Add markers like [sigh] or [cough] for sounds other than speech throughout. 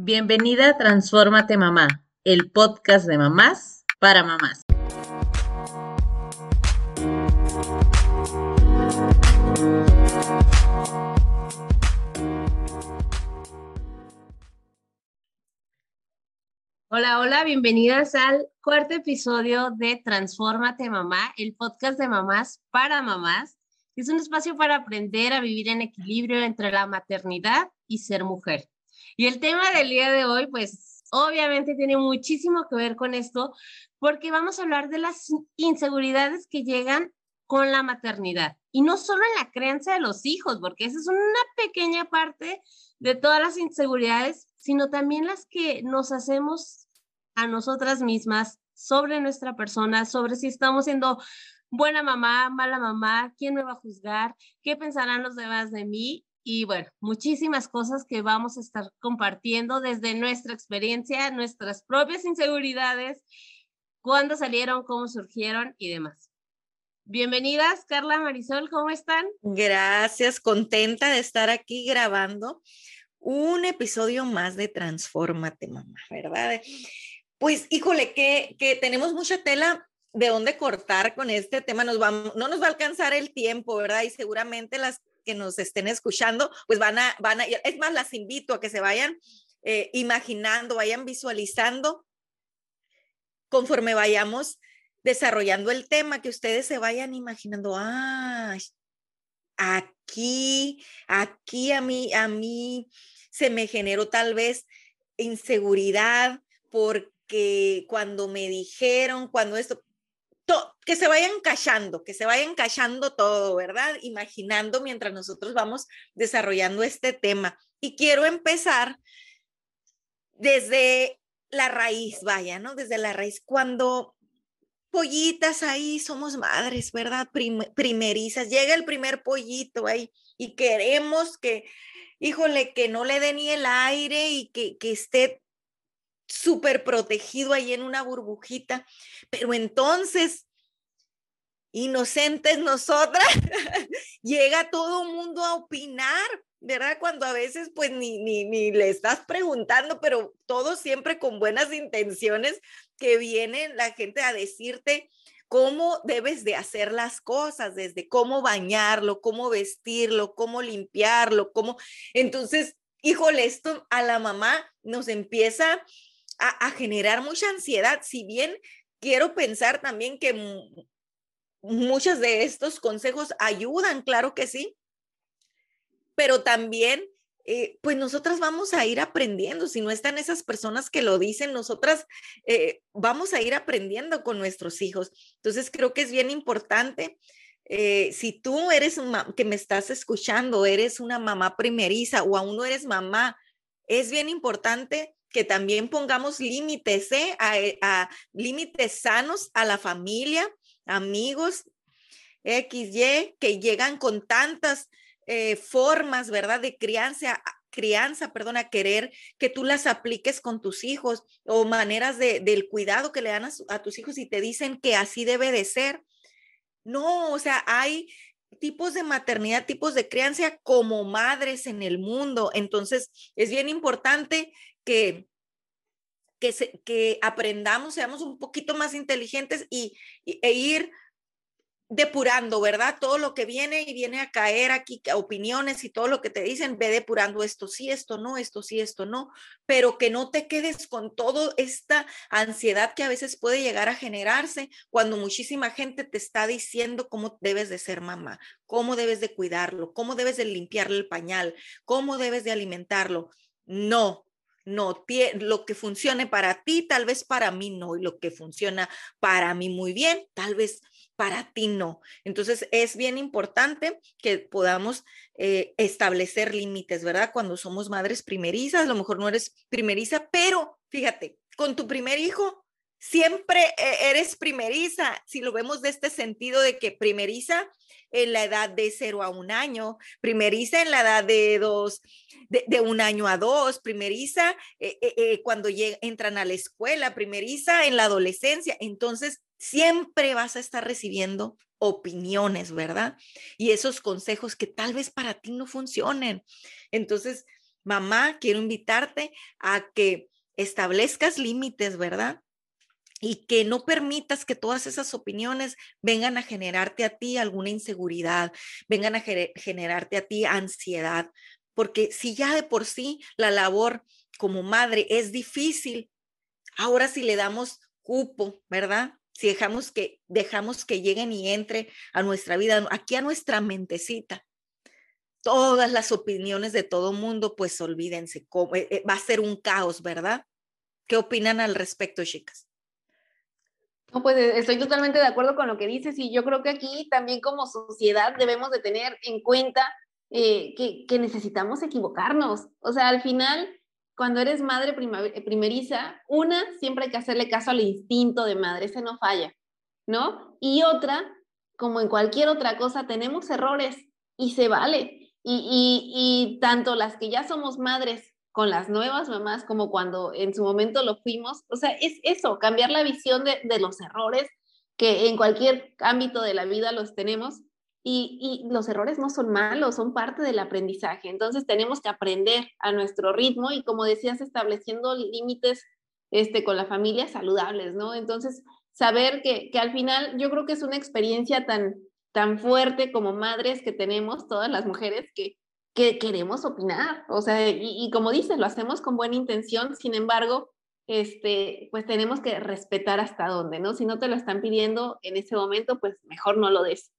Bienvenida a Transfórmate Mamá, el podcast de mamás para mamás. Hola, hola, bienvenidas al cuarto episodio de Transfórmate Mamá, el podcast de mamás para mamás. Es un espacio para aprender a vivir en equilibrio entre la maternidad y ser mujer. Y el tema del día de hoy, pues obviamente tiene muchísimo que ver con esto, porque vamos a hablar de las inseguridades que llegan con la maternidad. Y no solo en la crianza de los hijos, porque esa es una pequeña parte de todas las inseguridades, sino también las que nos hacemos a nosotras mismas sobre nuestra persona, sobre si estamos siendo buena mamá, mala mamá, quién me va a juzgar, qué pensarán los demás de mí y bueno, muchísimas cosas que vamos a estar compartiendo desde nuestra experiencia, nuestras propias inseguridades, cuándo salieron, cómo surgieron y demás. Bienvenidas, Carla Marisol, ¿cómo están? Gracias, contenta de estar aquí grabando un episodio más de Transfórmate, mamá, ¿verdad? Pues, híjole, que, que tenemos mucha tela de dónde cortar con este tema. Nos vamos, no nos va a alcanzar el tiempo, ¿verdad? Y seguramente las que nos estén escuchando, pues van a, van a, es más, las invito a que se vayan eh, imaginando, vayan visualizando conforme vayamos desarrollando el tema, que ustedes se vayan imaginando, ah, aquí, aquí a mí, a mí se me generó tal vez inseguridad porque cuando me dijeron, cuando esto, que se vayan callando, que se vayan callando todo, ¿verdad? Imaginando mientras nosotros vamos desarrollando este tema. Y quiero empezar desde la raíz, vaya, ¿no? Desde la raíz, cuando pollitas ahí somos madres, ¿verdad? primerizas, llega el primer pollito ahí y queremos que, híjole, que no le dé ni el aire y que, que esté súper protegido ahí en una burbujita, pero entonces, inocentes nosotras, [laughs] llega todo el mundo a opinar, ¿verdad? Cuando a veces pues ni, ni, ni le estás preguntando, pero todo siempre con buenas intenciones que viene la gente a decirte cómo debes de hacer las cosas, desde cómo bañarlo, cómo vestirlo, cómo limpiarlo, cómo... Entonces, híjole, esto a la mamá nos empieza a, generar mucha ansiedad, si bien quiero pensar también que muchos de estos consejos ayudan, claro que sí, pero también, eh, pues nosotras vamos a ir aprendiendo, si no están esas personas que lo dicen, nosotras eh, vamos a ir aprendiendo con nuestros hijos. Entonces, creo que es bien importante. Eh, si tú eres que me estás escuchando, eres una mamá primeriza o aún no eres mamá, es bien importante que también pongamos límites, ¿eh? eh a, límites sanos a la familia, amigos, XY, que llegan con tantas eh, formas, ¿verdad? De crianza, crianza, perdón, a querer que tú las apliques con tus hijos o maneras de, del cuidado que le dan a, a tus hijos y te dicen que así debe de ser. No, o sea, hay tipos de maternidad, tipos de crianza como madres en el mundo. Entonces, es bien importante que, que, aprendamos, seamos un poquito más inteligentes y, e ir depurando, ¿verdad? Todo lo que viene y viene a caer aquí, opiniones y todo lo que te dicen, ve depurando esto sí, esto no, esto sí, esto no, pero que no te quedes con toda esta ansiedad que a veces puede llegar a generarse cuando muchísima gente te está diciendo cómo debes de ser mamá, cómo debes de cuidarlo, cómo debes de limpiarle el pañal, cómo debes de alimentarlo. No, no, lo que funcione para ti, tal vez para mí no, y lo que funciona para mí muy bien, tal vez para ti no. Entonces es bien importante que podamos eh, establecer límites, ¿verdad? Cuando somos madres primerizas, a lo mejor no eres primeriza, pero fíjate, con tu primer hijo siempre e-, eres primeriza, si lo vemos de este sentido de que primeriza en la edad de cero a un año, primeriza en la edad de dos, de, un año a dos, primeriza eh, eh, eh, cuando entran a la escuela, primeriza en la adolescencia. Entonces, siempre vas a estar recibiendo opiniones, ¿verdad? Y esos consejos que tal vez para ti no funcionen. Entonces, mamá, quiero invitarte a que establezcas límites, ¿verdad? Y que no permitas que todas esas opiniones vengan a generarte a ti alguna inseguridad, vengan a generarte a ti ansiedad, porque si ya de por sí la labor como madre es difícil, ahora si le damos cupo, ¿verdad? Si dejamos que dejamos que lleguen y entre a nuestra vida, aquí a nuestra mentecita, todas las opiniones de todo mundo, pues olvídense, eh, eh, va a ser un caos, ¿verdad? ¿Qué opinan al respecto, chicas? No, pues eh, estoy totalmente de acuerdo con lo que dices y yo creo que aquí también como sociedad debemos de tener en cuenta que, que, necesitamos equivocarnos. O sea, al final, cuando eres madre primeriza, una, siempre hay que hacerle caso al instinto de madre, ese no falla, ¿no? Y otra, como en cualquier otra cosa, tenemos errores y se vale. Y, tanto las que ya somos madres con las nuevas mamás como cuando en su momento lo fuimos, o sea, es eso, cambiar la visión de, los errores que en cualquier ámbito de la vida los tenemos y, y, los errores no son malos, son parte del aprendizaje. Entonces tenemos que aprender a nuestro ritmo y como decías, estableciendo límites este, con la familia saludables, ¿no? Entonces, saber que, que al final yo creo que es una experiencia tan, tan fuerte como madres que tenemos, todas las mujeres que, que queremos opinar. O sea, y, como dices, lo hacemos con buena intención, sin embargo, este, pues tenemos que respetar hasta dónde, ¿no? Si no te lo están pidiendo en ese momento, pues mejor no lo des.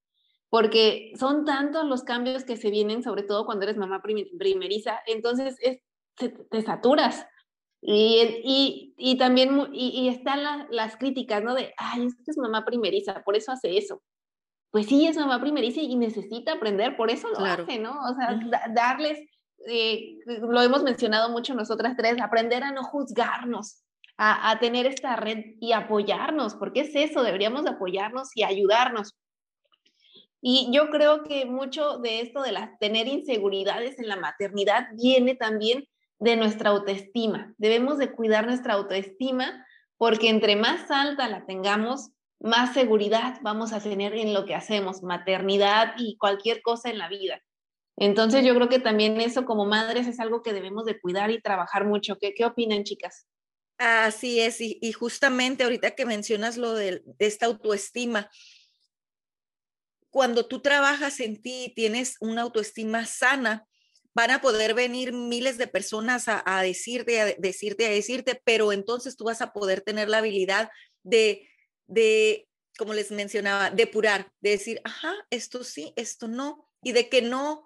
Porque son tantos los cambios que se vienen, sobre todo cuando eres mamá primeriza, entonces es, te, saturas. Y, y, y también y, están las críticas, ¿no? De, ay, es que es mamá primeriza, por eso hace eso pues sí, es mamá primeriza y necesita aprender, por eso lo hace, ¿no? O sea, darles, eh, lo hemos mencionado mucho nosotras tres, aprender a no juzgarnos, a, a, tener esta red y apoyarnos, porque es eso, deberíamos apoyarnos y ayudarnos. Y yo creo que mucho de esto de las, tener inseguridades en la maternidad viene también de nuestra autoestima. Debemos de cuidar nuestra autoestima porque entre más alta la tengamos, más seguridad vamos a tener en lo que hacemos, maternidad y cualquier cosa en la vida. Entonces yo creo que también eso como madres es algo que debemos de cuidar y trabajar mucho. ¿Qué, qué opinan chicas? Así es, y, justamente ahorita que mencionas lo de, esta autoestima, cuando tú trabajas en ti y tienes una autoestima sana, van a poder venir miles de personas a, a decirte, a decirte, a decirte, pero entonces tú vas a poder tener la habilidad de de, como les mencionaba, depurar, de decir, ajá, esto sí, esto no, y de que no,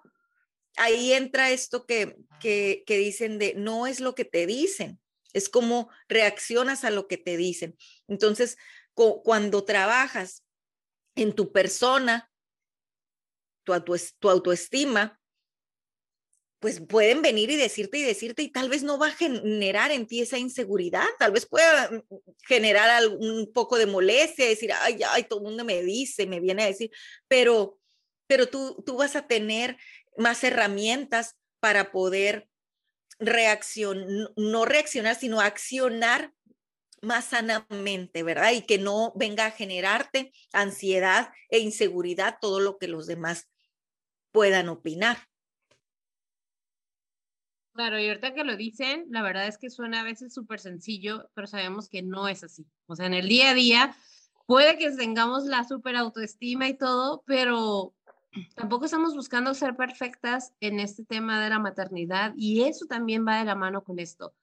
ahí entra esto que, que, que dicen de, no es lo que te dicen, es como reaccionas a lo que te dicen. Entonces, cuando trabajas en tu persona, tu, tu autoestima, pues pueden venir y decirte y decirte y tal vez no va a generar en ti esa inseguridad, tal vez pueda mm, generar un poco de molestia, decir, ay, ay, todo el mundo me dice, me viene a decir, pero, pero tú, tú vas a tener más herramientas para poder reaccionar, no reaccionar, sino accionar más sanamente, ¿verdad? Y que no venga a generarte ansiedad e inseguridad todo lo que los demás puedan opinar. Claro, y ahorita que lo dicen, la verdad es que suena a veces súper sencillo, pero sabemos que no es así. O sea, en el día a día puede que tengamos la súper autoestima y todo, pero tampoco estamos buscando ser perfectas en este tema de la maternidad y eso también va de la mano con esto,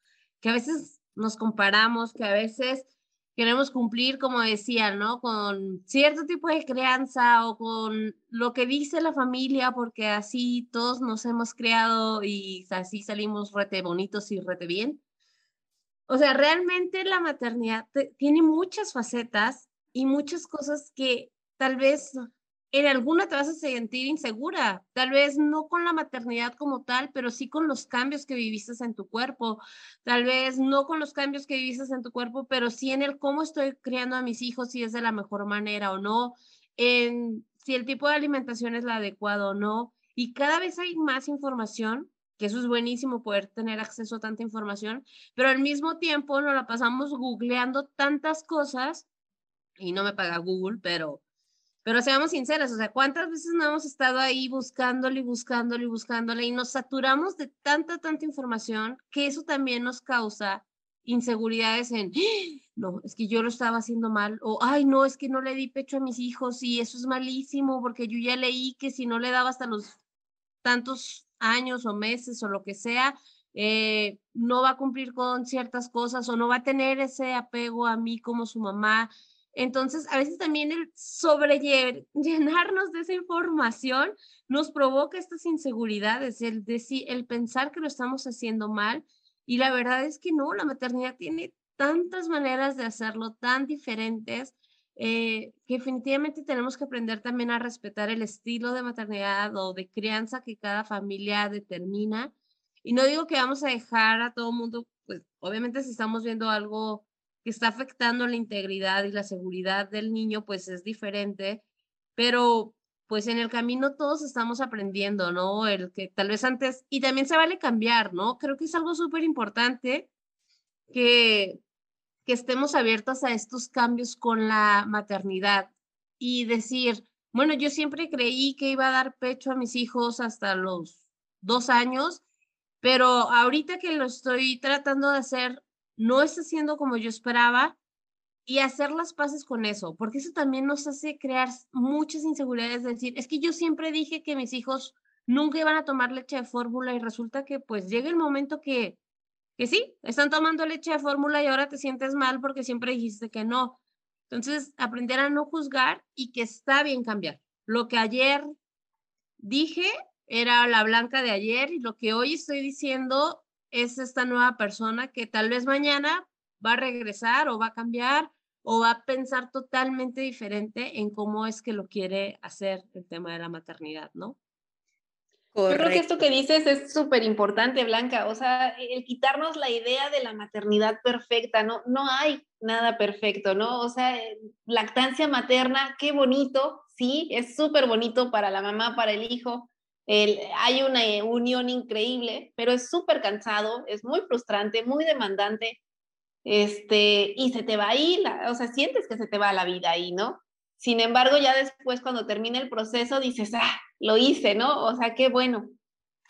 que a veces nos comparamos, que a veces queremos cumplir, como decía, ¿no? Con cierto tipo de crianza o con lo que dice la familia, porque así todos nos hemos creado y así salimos rete bonitos y rete bien. O sea, realmente la maternidad tiene muchas facetas y muchas cosas que tal vez en alguna te vas a sentir insegura, tal vez no con la maternidad como tal, pero sí con los cambios que viviste en tu cuerpo, tal vez no con los cambios que viviste en tu cuerpo, pero sí en el cómo estoy criando a mis hijos, si es de la mejor manera o no, en si el tipo de alimentación es la adecuada o no, y cada vez hay más información, que eso es buenísimo poder tener acceso a tanta información, pero al mismo tiempo nos la pasamos googleando tantas cosas, y no me paga Google, pero Pero seamos sinceras, o sea, ¿cuántas veces no hemos estado ahí buscándole y buscándole y buscándole y nos saturamos de tanta, tanta información que eso también nos causa inseguridades en, ¡Ah! no, es que yo lo estaba haciendo mal, o, ay, no, es que no le di pecho a mis hijos y eso es malísimo porque yo ya leí que si no le daba hasta los tantos años o meses o lo que sea, eh, no va a cumplir con ciertas cosas o no va a tener ese apego a mí como su mamá. Entonces, a veces también el sobrellenarnos de esa información nos provoca estas inseguridades, el, decir, el pensar que lo estamos haciendo mal. Y la verdad es que no, la maternidad tiene tantas maneras de hacerlo, tan diferentes, eh, que definitivamente tenemos que aprender también a respetar el estilo de maternidad o de crianza que cada familia determina. Y no digo que vamos a dejar a todo mundo, pues obviamente si estamos viendo algo que está afectando la integridad y la seguridad del niño, pues es diferente, pero pues en el camino todos estamos aprendiendo, ¿no? El que tal vez antes, y también se vale cambiar, ¿no? Creo que es algo súper importante que, que estemos abiertos a estos cambios con la maternidad y decir, bueno, yo siempre creí que iba a dar pecho a mis hijos hasta los dos años, pero ahorita que lo estoy tratando de hacer, no está siendo como yo esperaba y hacer las paces con eso, porque eso también nos hace crear muchas inseguridades, de decir, es que yo siempre dije que mis hijos nunca iban a tomar leche de fórmula y resulta que pues llega el momento que, que sí, están tomando leche de fórmula y ahora te sientes mal porque siempre dijiste que no. Entonces, aprender a no juzgar y que está bien cambiar. Lo que ayer dije era la blanca de ayer y lo que hoy estoy diciendo es esta nueva persona que tal vez mañana va a regresar o va a cambiar o va a pensar totalmente diferente en cómo es que lo quiere hacer el tema de la maternidad, ¿no? Yo creo que esto que dices es súper importante, Blanca. O sea, el quitarnos la idea de la maternidad perfecta, no, no hay nada perfecto, ¿no? O sea, eh, lactancia materna, qué bonito, sí, es súper bonito para la mamá, para el hijo, hay una eh, unión increíble, pero es súper cansado, es muy frustrante, muy demandante, este, y se te va ahí, la, o sea, sientes que se te va la vida ahí, ¿no? Sin embargo, ya después cuando termina el proceso dices, ah, lo hice, ¿no? O sea, qué bueno.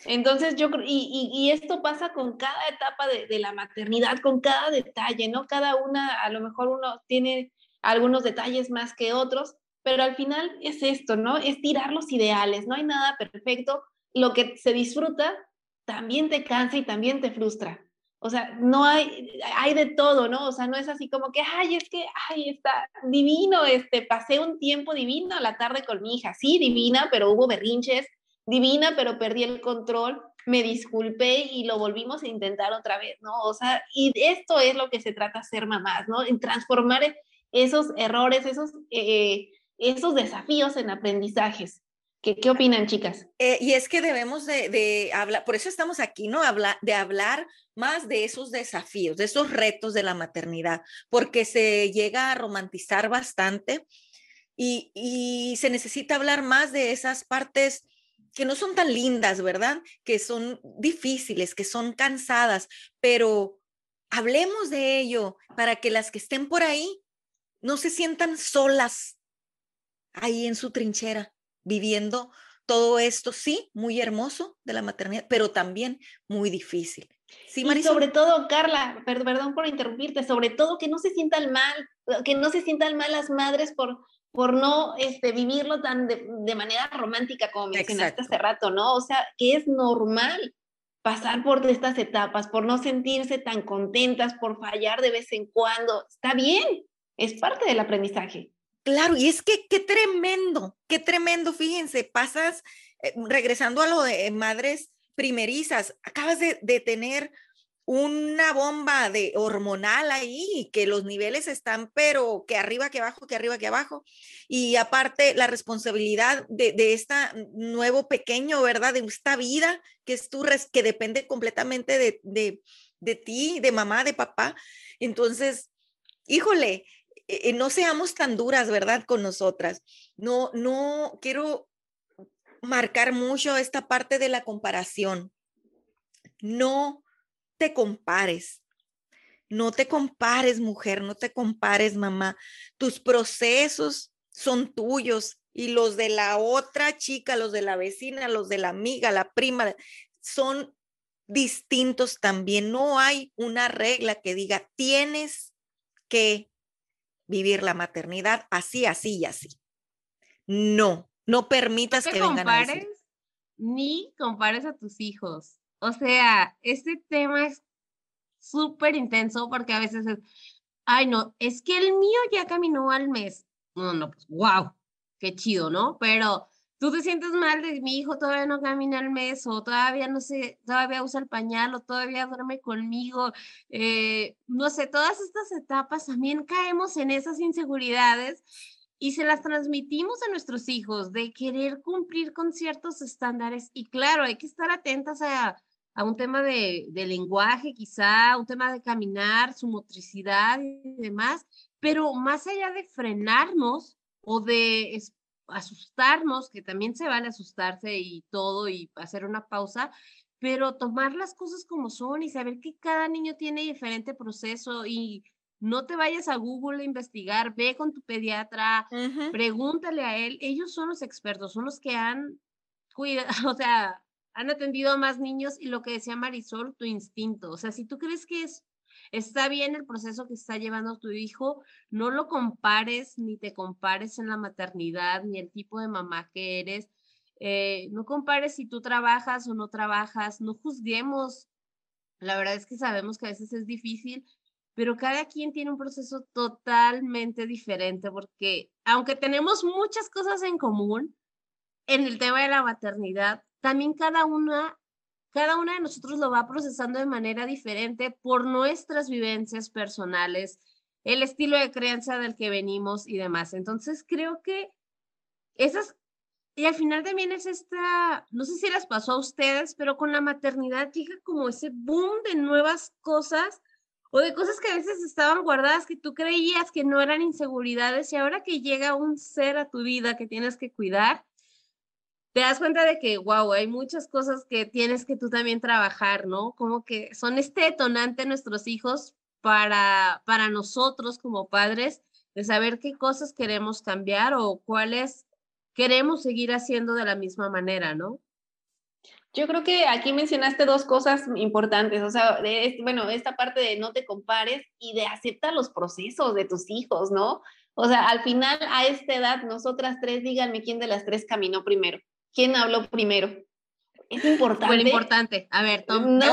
Entonces yo creo, y, y, esto pasa con cada etapa de, de, la maternidad, con cada detalle, ¿no? Cada una, a lo mejor uno tiene algunos detalles más que otros, pero al final es esto, ¿no? Es tirar los ideales, no hay nada perfecto. Lo que se disfruta también te cansa y también te frustra. O sea, no hay, hay de todo, ¿no? O sea, no es así como que, ay, es que, ay, está divino, este, pasé un tiempo divino la tarde con mi hija. Sí, divina, pero hubo berrinches, divina, pero perdí el control, me disculpé y lo volvimos a intentar otra vez, ¿no? O sea, y esto es lo que se trata ser mamás, ¿no? En transformar esos errores, esos eh, esos desafíos en aprendizajes. ¿Qué, qué opinan, chicas? Eh, y es que debemos de, hablar, por eso estamos aquí, ¿no? Habla, de hablar más de esos desafíos, de esos retos de la maternidad, porque se llega a romantizar bastante y, y se necesita hablar más de esas partes que no son tan lindas, ¿verdad? Que son difíciles, que son cansadas, pero hablemos de ello para que las que estén por ahí no se sientan solas, ahí en su trinchera, viviendo todo esto, sí, muy hermoso de la maternidad, pero también muy difícil. Sí, y sobre todo, Carla, perdón por interrumpirte, sobre todo que no se sientan mal, que no se sientan mal las madres por, por no este, vivirlo tan de, de manera romántica como mencionaste hace rato, ¿no? O sea, que es normal pasar por estas etapas, por no sentirse tan contentas, por fallar de vez en cuando. Está bien, es parte del aprendizaje. Claro, y es que qué tremendo, qué tremendo, fíjense, pasas, eh, regresando a lo de madres primerizas, acabas de, tener una bomba de hormonal ahí, que los niveles están, pero que arriba, que abajo, que arriba, que abajo. Y aparte, la responsabilidad de, de este nuevo pequeño, ¿verdad? De esta vida que es tu, que depende completamente de, de, de ti, de mamá, de papá. Entonces, híjole, eh, eh, no seamos tan duras, ¿verdad? Con nosotras. No, no quiero marcar mucho esta parte de la comparación. No te compares. No te compares, mujer, no te compares, mamá. Tus procesos son tuyos y los de la otra chica, los de la vecina, los de la amiga, la prima, son distintos también. No hay una regla que diga, tienes que vivir la maternidad así, así y así. No, no permitas que vengan a decir. Ni compares a tus hijos. O sea, este tema es súper intenso porque a veces es, ay no, es que el mío ya caminó al mes. No, no, pues wow, qué chido, ¿no? Pero tú te sientes mal de mi hijo todavía no camina al mes o todavía no sé, todavía usa el pañal o todavía duerme conmigo. Eh, no sé, todas estas etapas también caemos en esas inseguridades y se las transmitimos a nuestros hijos de querer cumplir con ciertos estándares. Y claro, hay que estar atentas a, a un tema de, de lenguaje, quizá, un tema de caminar, su motricidad y demás, pero más allá de frenarnos o de asustarnos, que también se vale asustarse y todo y hacer una pausa, pero tomar las cosas como son y saber que cada niño tiene diferente proceso y no te vayas a Google a investigar, ve con tu pediatra, pregúntale a él, ellos son los expertos, son los que han cuidado, [laughs] o sea, han atendido a más niños y lo que decía Marisol, tu instinto, o sea, si tú crees que es Está bien el proceso que está llevando tu hijo, no lo compares ni te compares en la maternidad ni el tipo de mamá que eres. Eh, no compares si tú trabajas o no trabajas, no juzguemos. La verdad es que sabemos que a veces es difícil, pero cada quien tiene un proceso totalmente diferente porque aunque tenemos muchas cosas en común en el tema de la maternidad, también cada una cada una de nosotros lo va procesando de manera diferente por nuestras vivencias personales, el estilo de creencia del que venimos y demás. Entonces creo que esas, y al final también es esta, no sé si las pasó a ustedes, pero con la maternidad llega como ese boom de nuevas cosas o de cosas que a veces estaban guardadas que tú creías que no eran inseguridades y ahora que llega un ser a tu vida que tienes que cuidar, te das cuenta de que, wow, hay muchas cosas que tienes que tú también trabajar, ¿no? Como que son este detonante nuestros hijos para, para nosotros como padres, de saber qué cosas queremos cambiar o cuáles queremos seguir haciendo de la misma manera, ¿no? Yo creo que aquí mencionaste dos cosas importantes, o sea, bueno, esta parte de no te compares y de aceptar los procesos de tus hijos, ¿no? O sea, al final, a esta edad, nosotras tres, díganme quién de las tres caminó primero. ¿Quién habló primero? Es importante. Bueno, importante. A ver, Tom, no,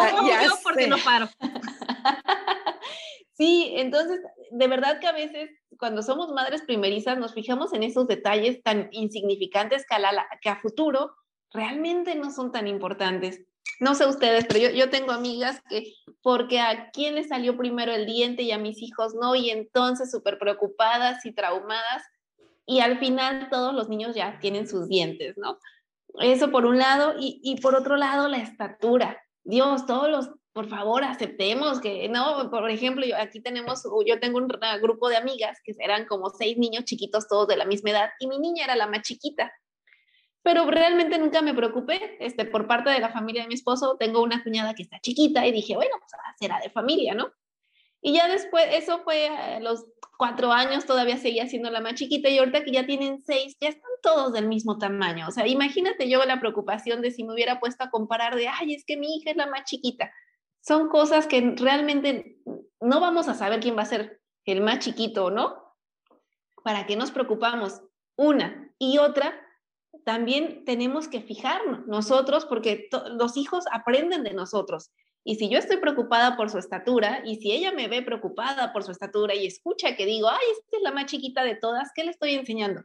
yo porque no paro. [laughs] sí, entonces, de verdad que a veces cuando somos madres primerizas nos fijamos en esos detalles tan insignificantes que a, que a futuro realmente no son tan importantes. No sé ustedes, pero yo, yo tengo amigas que porque a quién le salió primero el diente y a mis hijos no, y entonces súper preocupadas y traumadas, y al final todos los niños ya tienen sus dientes, ¿no? Eso por un lado, y, por otro lado, la estatura. Dios, todos los, por favor, aceptemos que, no, por ejemplo, yo, aquí tenemos, yo tengo un grupo de amigas que eran como seis niños chiquitos, todos de la misma edad, y mi niña era la más chiquita. Pero realmente nunca me preocupé, este, por parte de la familia de mi esposo, tengo una cuñada que está chiquita y dije, bueno, pues será de familia, ¿no? Y ya después, eso fue a los cuatro años, todavía seguía siendo la más chiquita y ahorita que ya tienen seis, ya están todos del mismo tamaño. O sea, imagínate yo la preocupación de si me hubiera puesto a comparar de, ay, es que mi hija es la más chiquita. Son cosas que realmente no vamos a saber quién va a ser el más chiquito, ¿no? ¿Para qué nos preocupamos? Una. Y otra, también tenemos que fijarnos nosotros porque los hijos aprenden de nosotros. Y si yo estoy preocupada por su estatura y si ella me ve preocupada por su estatura y escucha que digo, ay, esta es la más chiquita de todas, ¿qué le estoy enseñando?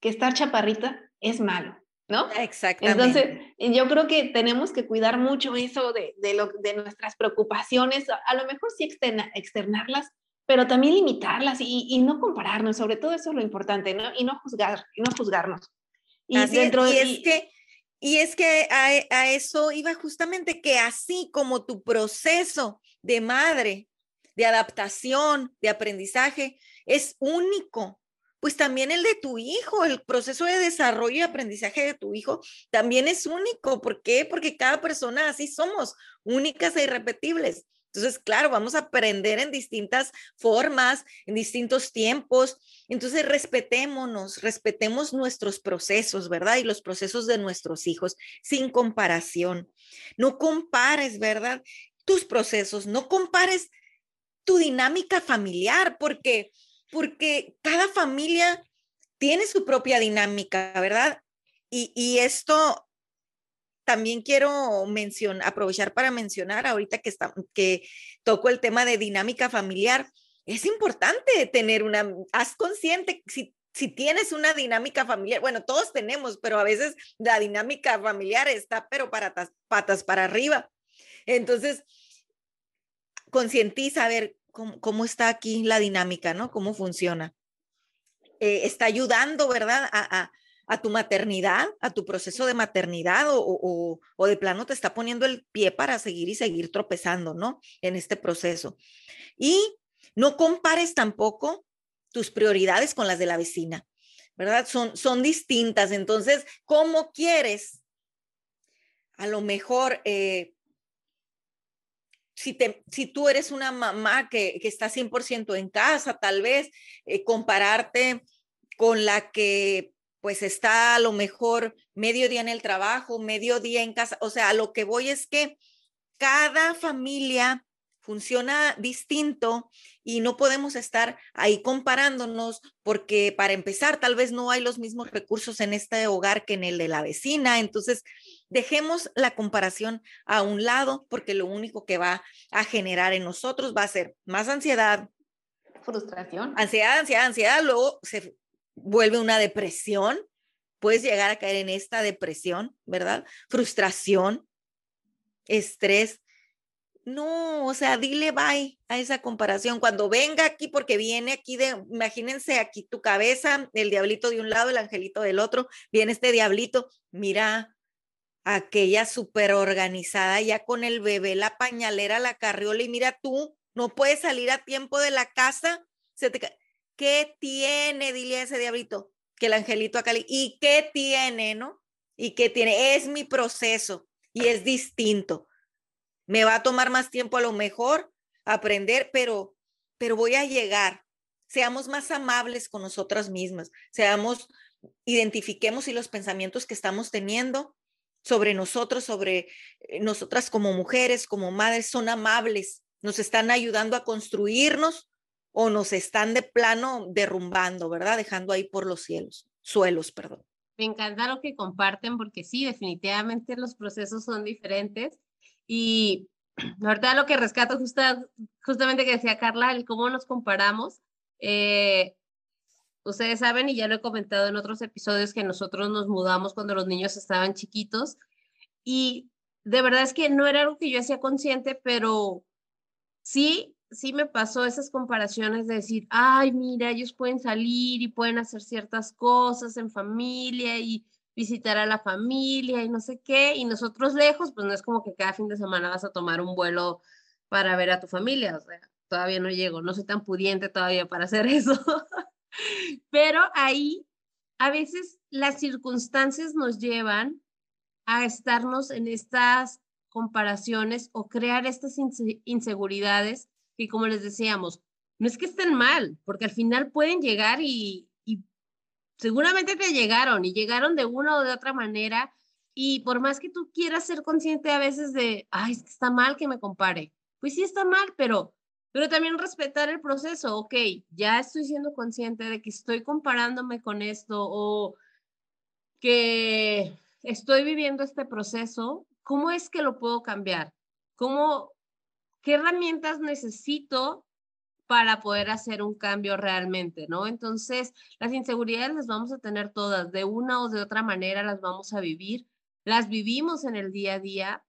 Que estar chaparrita es malo, ¿no? Exactamente. Entonces, yo creo que tenemos que cuidar mucho eso de, de, lo, de nuestras preocupaciones, a lo mejor sí externarlas, pero también limitarlas y, y, no compararnos, sobre todo eso es lo importante, ¿no? Y no juzgar, y no juzgarnos. Y, dentro, y es que y es que a, eso iba justamente que así como tu proceso de madre, de adaptación, de aprendizaje, es único, pues también el de tu hijo, el proceso de desarrollo y aprendizaje de tu hijo también es único. ¿Por qué? Porque cada persona así somos, únicas e irrepetibles. Entonces, claro, vamos a aprender en distintas formas, en distintos tiempos. Entonces, respetémonos, respetemos nuestros procesos, ¿verdad? Y los procesos de nuestros hijos, sin comparación. No compares, ¿verdad? Tus procesos, no compares tu dinámica familiar, porque, porque cada familia tiene su propia dinámica, ¿verdad? Y, y esto también quiero mencionar, aprovechar para mencionar ahorita que, está, que toco el tema de dinámica familiar. Es importante tener una, haz consciente, si, si tienes una dinámica familiar, bueno, todos tenemos, pero a veces la dinámica familiar está, pero para patas para arriba. Entonces, concientiza a ver cómo, cómo, está aquí la dinámica, ¿no? Cómo funciona. Eh, está ayudando, ¿verdad? a, a tu maternidad, a tu proceso de maternidad o, de plano te está poniendo el pie para seguir y seguir tropezando, ¿no? En este proceso. Y no compares tampoco tus prioridades con las de la vecina, ¿verdad? Son, son distintas. Entonces, ¿cómo quieres? A lo mejor, eh, si, te, si tú eres una mamá que, que está 100% en casa, tal vez eh, compararte con la que pues está a lo mejor medio día en el trabajo, medio día en casa. O sea, lo que voy es que cada familia funciona distinto y no podemos estar ahí comparándonos porque para empezar tal vez no hay los mismos recursos en este hogar que en el de la vecina. Entonces, dejemos la comparación a un lado porque lo único que va a generar en nosotros va a ser más ansiedad. Frustración. Ansiedad, ansiedad, ansiedad. Luego se vuelve una depresión, puedes llegar a caer en esta depresión, ¿verdad? Frustración, estrés. No, o sea, dile bye a esa comparación. Cuando venga aquí, porque viene aquí de, imagínense aquí tu cabeza, el diablito de un lado, el angelito del otro, viene este diablito, mira, aquella súper organizada ya con el bebé, la pañalera, la carriola, y mira tú, no puedes salir a tiempo de la casa, se te ¿Qué tiene? Dile a ese diablito, que el angelito acá, ¿y qué tiene, no? ¿Y qué tiene? Es mi proceso y es distinto. Me va a tomar más tiempo a lo mejor aprender, pero, pero voy a llegar. Seamos más amables con nosotras mismas, seamos, identifiquemos y los pensamientos que estamos teniendo sobre nosotros, sobre eh, nosotras como mujeres, como madres, son amables, nos están ayudando a construirnos o nos están de plano derrumbando, ¿verdad? Dejando ahí por los cielos, suelos, perdón. Me encanta lo que comparten porque sí, definitivamente los procesos son diferentes y [clears throat] la verdad lo que rescato justa, justamente que decía Carla, el cómo nos comparamos. Eh, ustedes saben y ya lo he comentado en otros episodios que nosotros nos mudamos cuando los niños estaban chiquitos y de verdad es que no era algo que yo hacía consciente, pero sí sí me pasó esas comparaciones de decir, ay, mira, ellos pueden salir y pueden hacer ciertas cosas en familia y visitar a la familia y no sé qué, y nosotros lejos, pues no es como que cada fin de semana vas a tomar un vuelo para ver a tu familia, o sea, todavía no llego, no soy tan pudiente todavía para hacer [laughs] eso, pero ahí a veces las circunstancias nos llevan a estarnos en estas comparaciones o crear estas inseguridades que como les decíamos, no es que estén mal, porque al final pueden llegar y, seguramente te llegaron y llegaron de una o de otra manera y por más que tú quieras ser consciente a veces de, ay, está mal que me compare, pues sí está mal, pero, pero también respetar el proceso, ok, ya estoy siendo consciente de que estoy comparándome con esto o que estoy viviendo este proceso, ¿cómo es que lo puedo cambiar? ¿Cómo, ¿qué herramientas necesito para poder hacer un cambio realmente, ¿no? Entonces, las inseguridades las vamos a tener todas, de una o de otra manera las vamos a vivir, las vivimos en el día a día.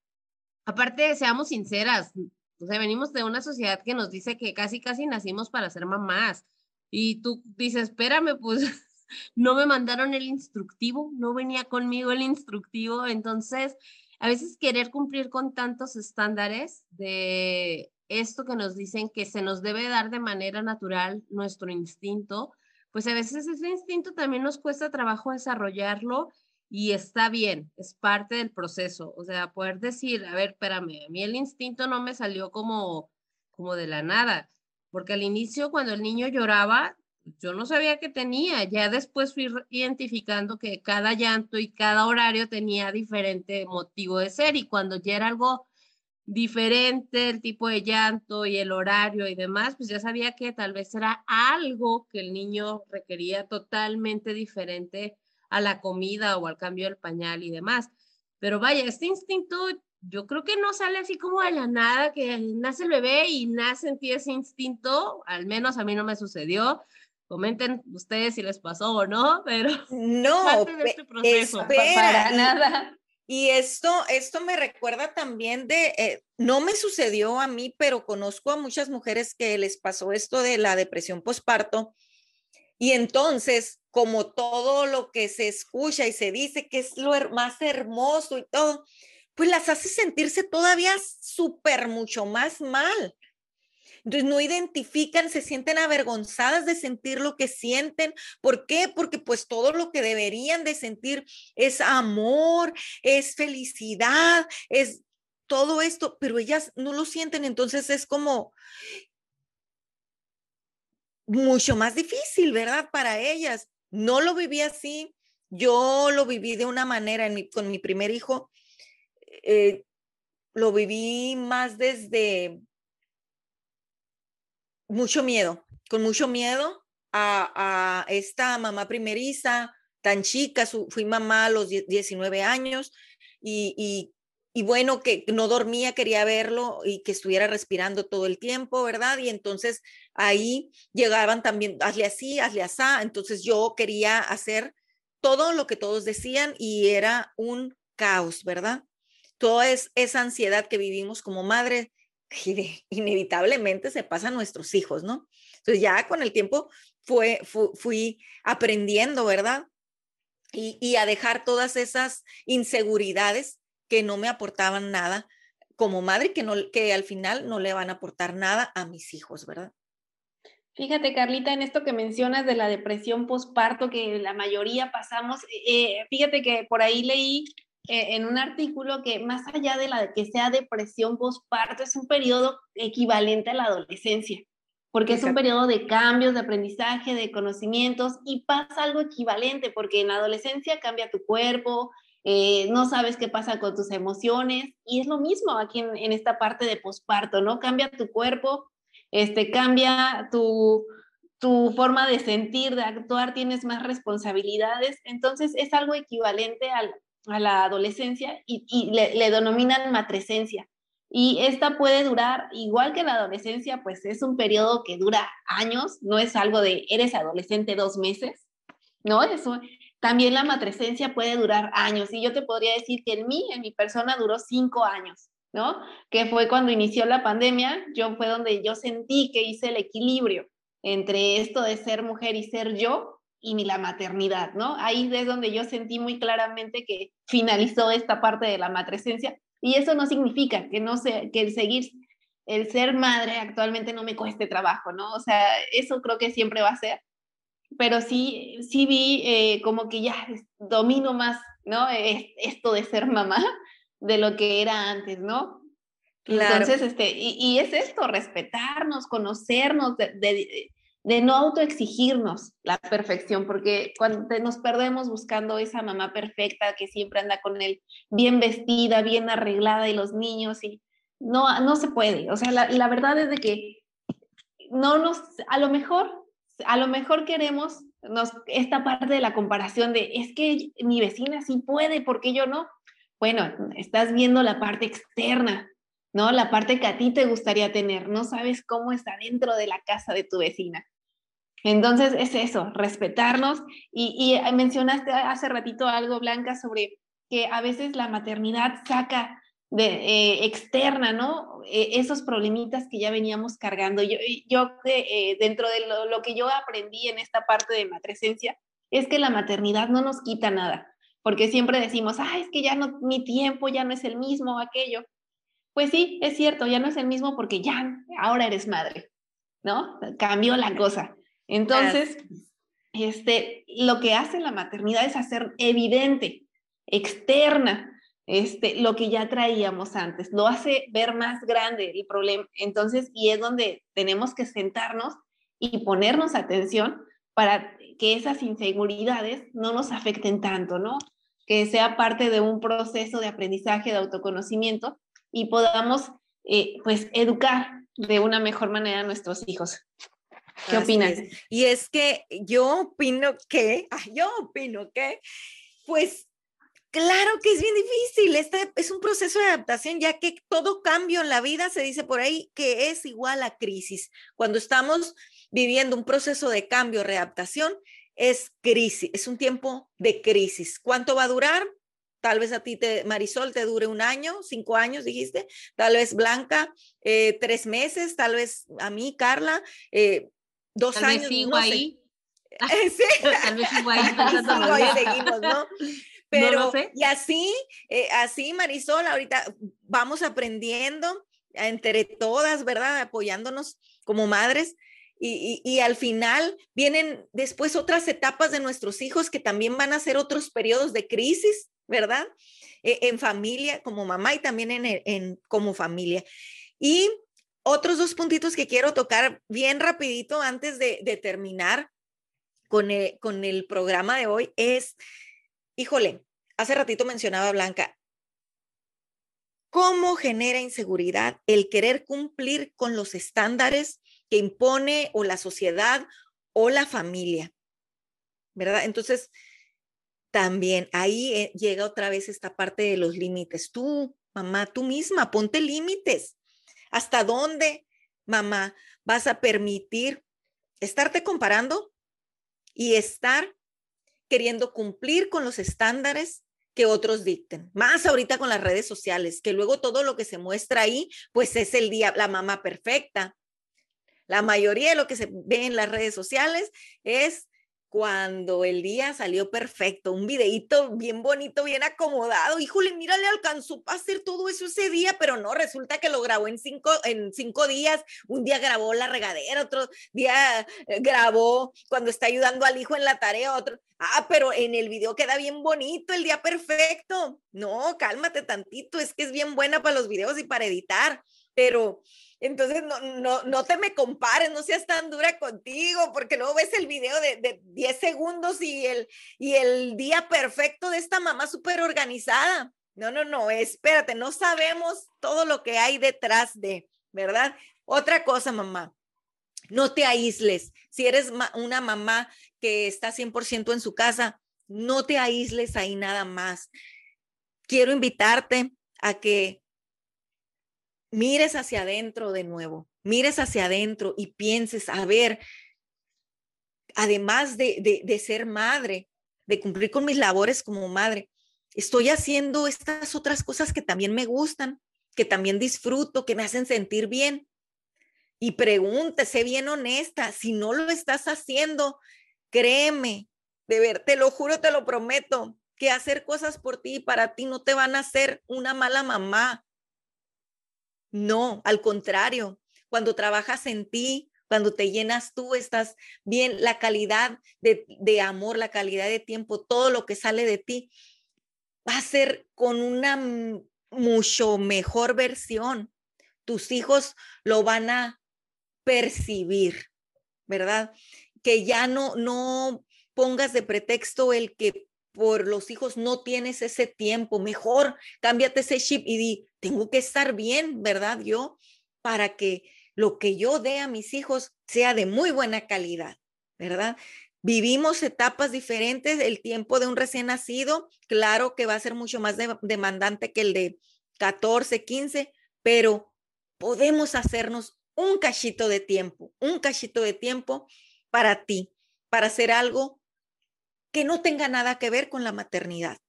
Aparte, seamos sinceras, o sea, venimos de una sociedad que nos dice que casi, casi nacimos para ser mamás. Y tú dices, espérame, pues [laughs] no me mandaron el instructivo, no venía conmigo el instructivo. Entonces, a veces querer cumplir con tantos estándares de esto que nos dicen que se nos debe dar de manera natural nuestro instinto, pues a veces ese instinto también nos cuesta trabajo desarrollarlo y está bien, es parte del proceso. O sea, poder decir, a ver, espérame, a mí el instinto no me salió como como de la nada, porque al inicio cuando el niño lloraba, yo no sabía qué tenía, ya después fui identificando que cada llanto y cada horario tenía diferente motivo de ser y cuando ya era algo diferente el tipo de llanto y el horario y demás, pues ya sabía que tal vez era algo que el niño requería totalmente diferente a la comida o al cambio del pañal y demás. Pero vaya, este instinto yo creo que no sale así como de la nada, que nace el bebé y nace en ti ese instinto, al menos a mí no me sucedió. Comenten ustedes si les pasó o no, pero [laughs] no, este para nada. Y esto, esto me recuerda también de, eh, no me sucedió a mí, pero conozco a muchas mujeres que les pasó esto de la depresión postparto. Y entonces, como todo lo que se escucha y se dice que es lo más hermoso y todo, pues las hace sentirse todavía súper mucho más mal. No identifican, se sienten avergonzadas de sentir lo que sienten. ¿Por qué? Porque pues todo lo que deberían de sentir es amor, es felicidad, es todo esto, pero ellas no lo sienten. Entonces es como mucho más difícil, ¿verdad? Para ellas. No lo viví así. Yo lo viví de una manera con mi primer hijo. Eh, lo viví más desde mucho miedo, con mucho miedo a, esta mamá primeriza, tan chica, fui mamá a los 19 años y, y, bueno, que no dormía, quería verlo y que estuviera respirando todo el tiempo, ¿verdad? Y entonces ahí llegaban también, hazle así, hazle así, entonces yo quería hacer todo lo que todos decían y era un caos, ¿verdad? Toda es, esa ansiedad que vivimos como madre inevitablemente se pasa a nuestros hijos, ¿no? Entonces ya con el tiempo fue, fui aprendiendo, ¿verdad? Y, a dejar todas esas inseguridades que no me aportaban nada como madre, que, no, que al final no le van a aportar nada a mis hijos, ¿verdad? Fíjate, Carlita, en esto que mencionas de la depresión postparto, que la mayoría pasamos, eh, fíjate que por ahí leí eh, en un artículo que más allá de la que sea depresión postparto, es un periodo equivalente a la adolescencia, porque es un periodo de cambios, de aprendizaje, de conocimientos y pasa algo equivalente, porque en la adolescencia cambia tu cuerpo, eh, no sabes qué pasa con tus emociones y es lo mismo aquí en, en esta parte de postparto, ¿no? Cambia tu cuerpo, este, cambia tu, tu forma de sentir, de actuar, tienes más responsabilidades, entonces es algo equivalente al, a la adolescencia y, le, denominan matresencia. Y esta puede durar, igual que la adolescencia, pues es un periodo que dura años, no es algo de eres adolescente dos meses, ¿no? Eso, también la matresencia puede durar años. Y yo te podría decir que en mí, en mi persona, duró cinco años, ¿no? Que fue cuando inició la pandemia, yo fue donde yo sentí que hice el equilibrio entre esto de ser mujer y ser yo, y la maternidad, ¿no? Ahí es donde yo sentí muy claramente que finalizó esta parte de la matresencia y eso no significa que no sé que el seguir el ser madre actualmente no me cueste trabajo, ¿no? O sea, eso creo que siempre va a ser, pero sí, sí vi eh, como que ya domino más, ¿no? esto de ser mamá de lo que era antes, ¿no? Entonces, este, y, es esto, respetarnos, conocernos, de, de no autoexigirnos la perfección, porque cuando nos perdemos buscando esa mamá perfecta que siempre anda con él bien vestida, bien arreglada y los niños, y no, no se puede. O sea, la, verdad es de que no nos, a lo mejor, a lo mejor queremos nos, esta parte de la comparación de, es que mi vecina sí puede, ¿por qué yo no? Bueno, estás viendo la parte externa, ¿no? La parte que a ti te gustaría tener. No sabes cómo está dentro de la casa de tu vecina. Entonces es eso, respetarnos. Y, mencionaste hace ratito algo, Blanca, sobre que a veces la maternidad saca de eh, externa, ¿no? E, esos problemitas que ya veníamos cargando. Yo, yo eh, dentro de lo, que yo aprendí en esta parte de matresencia, es que la maternidad no nos quita nada, porque siempre decimos, ah, es que ya no, mi tiempo ya no es el mismo, aquello. Pues sí, es cierto, ya no es el mismo porque ya, ahora eres madre, ¿no? Cambió la cosa. Entonces, este, lo que hace la maternidad es hacer evidente, externa, este, lo que ya traíamos antes, lo hace ver más grande el problema. Entonces, y es donde tenemos que sentarnos y ponernos atención para que esas inseguridades no nos afecten tanto, ¿no? Que sea parte de un proceso de aprendizaje, de autoconocimiento y podamos, eh, pues, educar de una mejor manera a nuestros hijos. ¿Qué opinas? Y es que yo opino que, yo opino que, pues Claro que es bien difícil, este es un proceso de adaptación, ya que todo cambio en la vida se dice por ahí que es igual a crisis. Cuando estamos viviendo un proceso de cambio, readaptación, es crisis, es un tiempo de crisis. ¿Cuánto va a durar? Tal vez a ti, te, Marisol, te dure un año, cinco años, dijiste. Tal vez Blanca, eh, tres meses. Tal vez a mí, Carla, eh, dos años. sigo ahí. [laughs] sí. [laughs] Tal vez sigo ahí. ahí seguimos, ¿no? [laughs] Pero, y así, eh, así, Marisol, ahorita vamos aprendiendo entre todas, ¿verdad? Apoyándonos como madres. Y, y, al final vienen después otras etapas de nuestros hijos que también van a ser otros periodos de crisis, ¿verdad? E, en familia, como mamá y también en, en, como familia. Y otros dos puntitos que quiero tocar bien rapidito antes de, terminar con el, con el programa de hoy es híjole, hace ratito mencionaba Blanca, ¿cómo genera inseguridad el querer cumplir con los estándares que impone o la sociedad o la familia? ¿Verdad? Entonces, también ahí eh, llega otra vez esta parte de los límites. Tú, mamá, tú misma, ponte límites. ¿Hasta dónde, mamá, vas a permitir estarte comparando y estar queriendo cumplir con los estándares que otros dicten. Más ahorita con las redes sociales, que luego todo lo que se muestra ahí, pues es el día, la mamá perfecta. La mayoría de lo que se ve en las redes sociales es cuando el día salió perfecto, un videíto bien bonito, bien acomodado. Híjole, mira, le alcanzó a hacer todo eso ese día, pero no, resulta que lo grabó en cinco, en cinco días. Un día grabó la regadera, otro día eh, grabó cuando está ayudando al hijo en la tarea, otro. Ah, pero en el video queda bien bonito, el día perfecto. No, cálmate tantito, es que es bien buena para los videos y para editar, pero entonces, no, no, no te me compares, no seas tan dura contigo, porque luego ves el video de, de 10 segundos y el, y el día perfecto de esta mamá súper organizada. No, no, no, espérate, no sabemos todo lo que hay detrás de, ¿verdad? Otra cosa, mamá, no te aísles. Si eres una mamá que está 100% en su casa, no te aísles ahí nada más. Quiero invitarte a que mires hacia adentro de nuevo, mires hacia adentro y pienses, a ver, además de, de, ser madre, de cumplir con mis labores como madre, estoy haciendo estas otras cosas que también me gustan, que también disfruto, que me hacen sentir bien. Y pregúntese bien honesta, si no lo estás haciendo, créeme, de ver, te lo juro, te lo prometo, que hacer cosas por ti y para ti no te van a hacer una mala mamá, no, al contrario, cuando trabajas en ti, cuando te llenas tú, estás bien, la calidad de, amor, la calidad de tiempo, todo lo que sale de ti va a ser con una mucho mejor versión. Tus hijos lo van a percibir, ¿verdad? Que ya no, no pongas de pretexto el que por los hijos no tienes ese tiempo, mejor cámbiate ese chip y di, tengo que estar bien, ¿verdad? Yo, para que lo que yo dé a mis hijos sea de muy buena calidad, ¿verdad? Vivimos etapas diferentes, el tiempo de un recién nacido, claro que va a ser mucho más demandante que el de 14, 15, pero podemos hacernos un cachito de tiempo, un cachito de tiempo para ti, para hacer algo que no tenga nada que ver con la maternidad.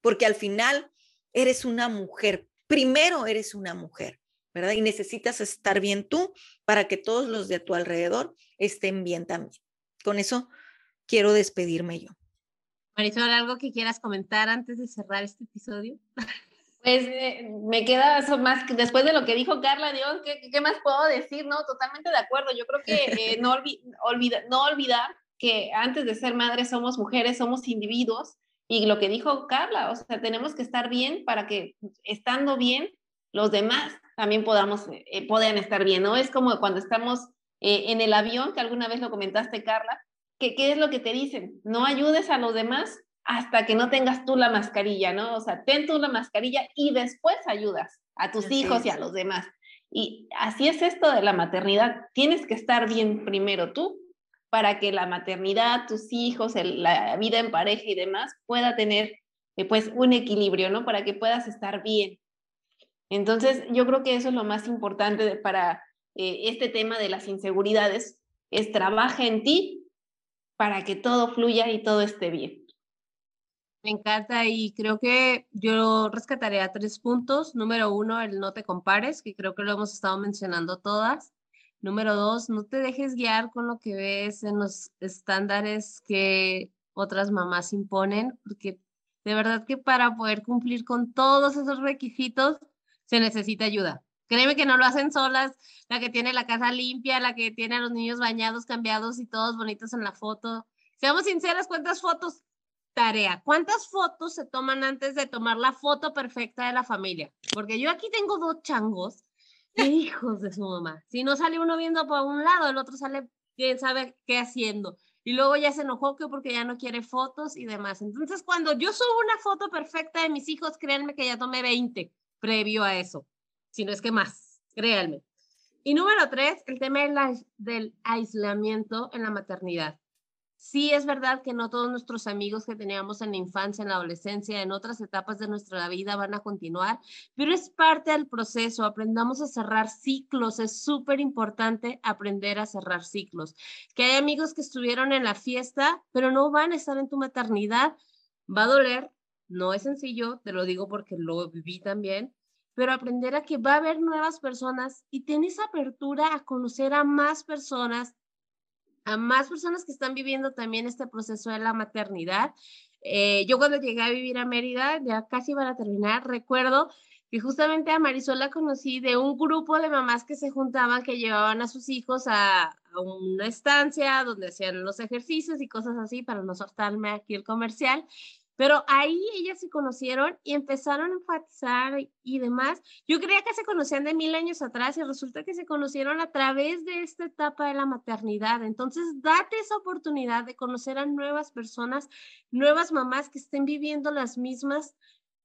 Porque al final eres una mujer, primero eres una mujer, ¿verdad? Y necesitas estar bien tú para que todos los de tu alrededor estén bien también. Con eso quiero despedirme yo. Marisol, ¿algo que quieras comentar antes de cerrar este episodio? [laughs] Pues eh, me queda eso más, después de lo que dijo Carla, Dios, ¿qué, qué más puedo decir? No, totalmente de acuerdo. Yo creo que eh, no, olvida, no olvidar que antes de ser madres somos mujeres, somos individuos Y lo que dijo Carla, o sea, tenemos que estar bien para que estando bien, los demás también podamos, eh, puedan estar bien, ¿no? Es como cuando estamos eh, en el avión, que alguna vez lo comentaste, Carla, que qué es lo que te dicen, no ayudes a los demás hasta que no tengas tú la mascarilla, ¿no? O sea, ten tú la mascarilla y después ayudas a tus hijos y a los demás. Y así es esto de la maternidad. Tienes que estar bien primero tú para que la maternidad, tus hijos, la vida en pareja y demás pueda tener eh, pues un equilibrio, ¿no? Para que puedas estar bien. Entonces, yo creo que eso es lo más importante para eh, este tema de las inseguridades, es trabaja en ti para que todo fluya y todo esté bien. Me encanta y creo que yo rescataré a tres puntos. Número uno, el no te compares, que creo que lo hemos estado mencionando todas. Número dos, no te dejes guiar con lo que ves en los estándares que otras mamás imponen, porque de verdad que para poder cumplir con todos esos requisitos se necesita ayuda. Créeme que no lo hacen solas, la que tiene la casa limpia, la que tiene a los niños bañados, cambiados y todos bonitos en la foto. Seamos sinceras, ¿cuántas fotos? Tarea, ¿cuántas fotos se toman antes de tomar la foto perfecta de la familia? Porque yo aquí tengo dos changos, hijos de su mamá. Si no sale uno viendo por un lado, el otro sale quién sabe qué haciendo. Y luego ya se enojó que porque ya no quiere fotos y demás. Entonces, cuando yo subo una foto perfecta de mis hijos, créanme que ya tomé 20 previo a eso si no es que más, créanme. Y número tres, el tema del aislamiento en la maternidad. Sí es verdad que no todos nuestros amigos que teníamos en la infancia, en la adolescencia, en otras etapas de nuestra vida van a continuar, pero es parte del proceso. Aprendamos a cerrar ciclos. Es súper importante aprender a cerrar ciclos. Que hay amigos que estuvieron en la fiesta, pero no van a estar en tu maternidad. Va a doler. No es sencillo, te lo digo porque lo viví también, pero aprender a que va a haber nuevas personas y tienes apertura a conocer a más personas, a más personas que están viviendo también este proceso de la maternidad. Eh, yo cuando llegué a vivir a Mérida, ya casi iban a terminar, recuerdo que justamente a Marisol la conocí de un grupo de mamás que se juntaban, que llevaban a sus hijos a, a una estancia donde hacían los ejercicios y cosas así, para no soltarme aquí el comercial. Pero ahí ellas se conocieron y empezaron a enfatizar y demás. Yo creía que se conocían de mil años atrás y resulta que se conocieron a través de esta etapa de la maternidad. Entonces, date esa oportunidad de conocer a nuevas personas, nuevas mamás que estén viviendo las mismas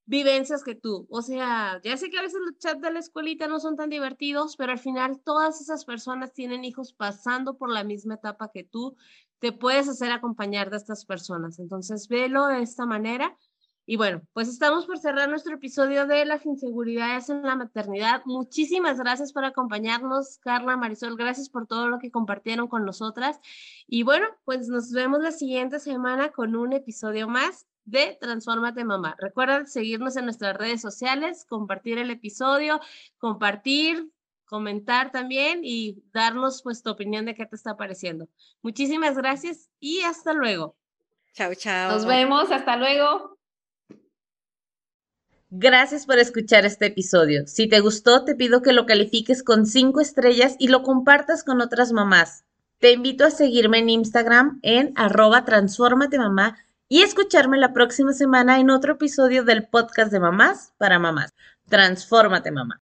vivencias que tú. O sea, ya sé que a veces los chats de la escuelita no son tan divertidos, pero al final todas esas personas tienen hijos pasando por la misma etapa que tú te puedes hacer acompañar de estas personas. Entonces, velo de esta manera. Y bueno, pues estamos por cerrar nuestro episodio de las inseguridades en la maternidad. Muchísimas gracias por acompañarnos, Carla, Marisol. Gracias por todo lo que compartieron con nosotras. Y bueno, pues nos vemos la siguiente semana con un episodio más de Transformate Mamá. Recuerda seguirnos en nuestras redes sociales, compartir el episodio, compartir, comentar también y darnos pues tu opinión de qué te está pareciendo. Muchísimas gracias y hasta luego. Chao, chao. Nos vemos, hasta luego. Gracias por escuchar este episodio. Si te gustó, te pido que lo califiques con cinco estrellas y lo compartas con otras mamás. Te invito a seguirme en Instagram en arroba transformate mamá y escucharme la próxima semana en otro episodio del podcast de mamás para mamás. Transfórmate mamá.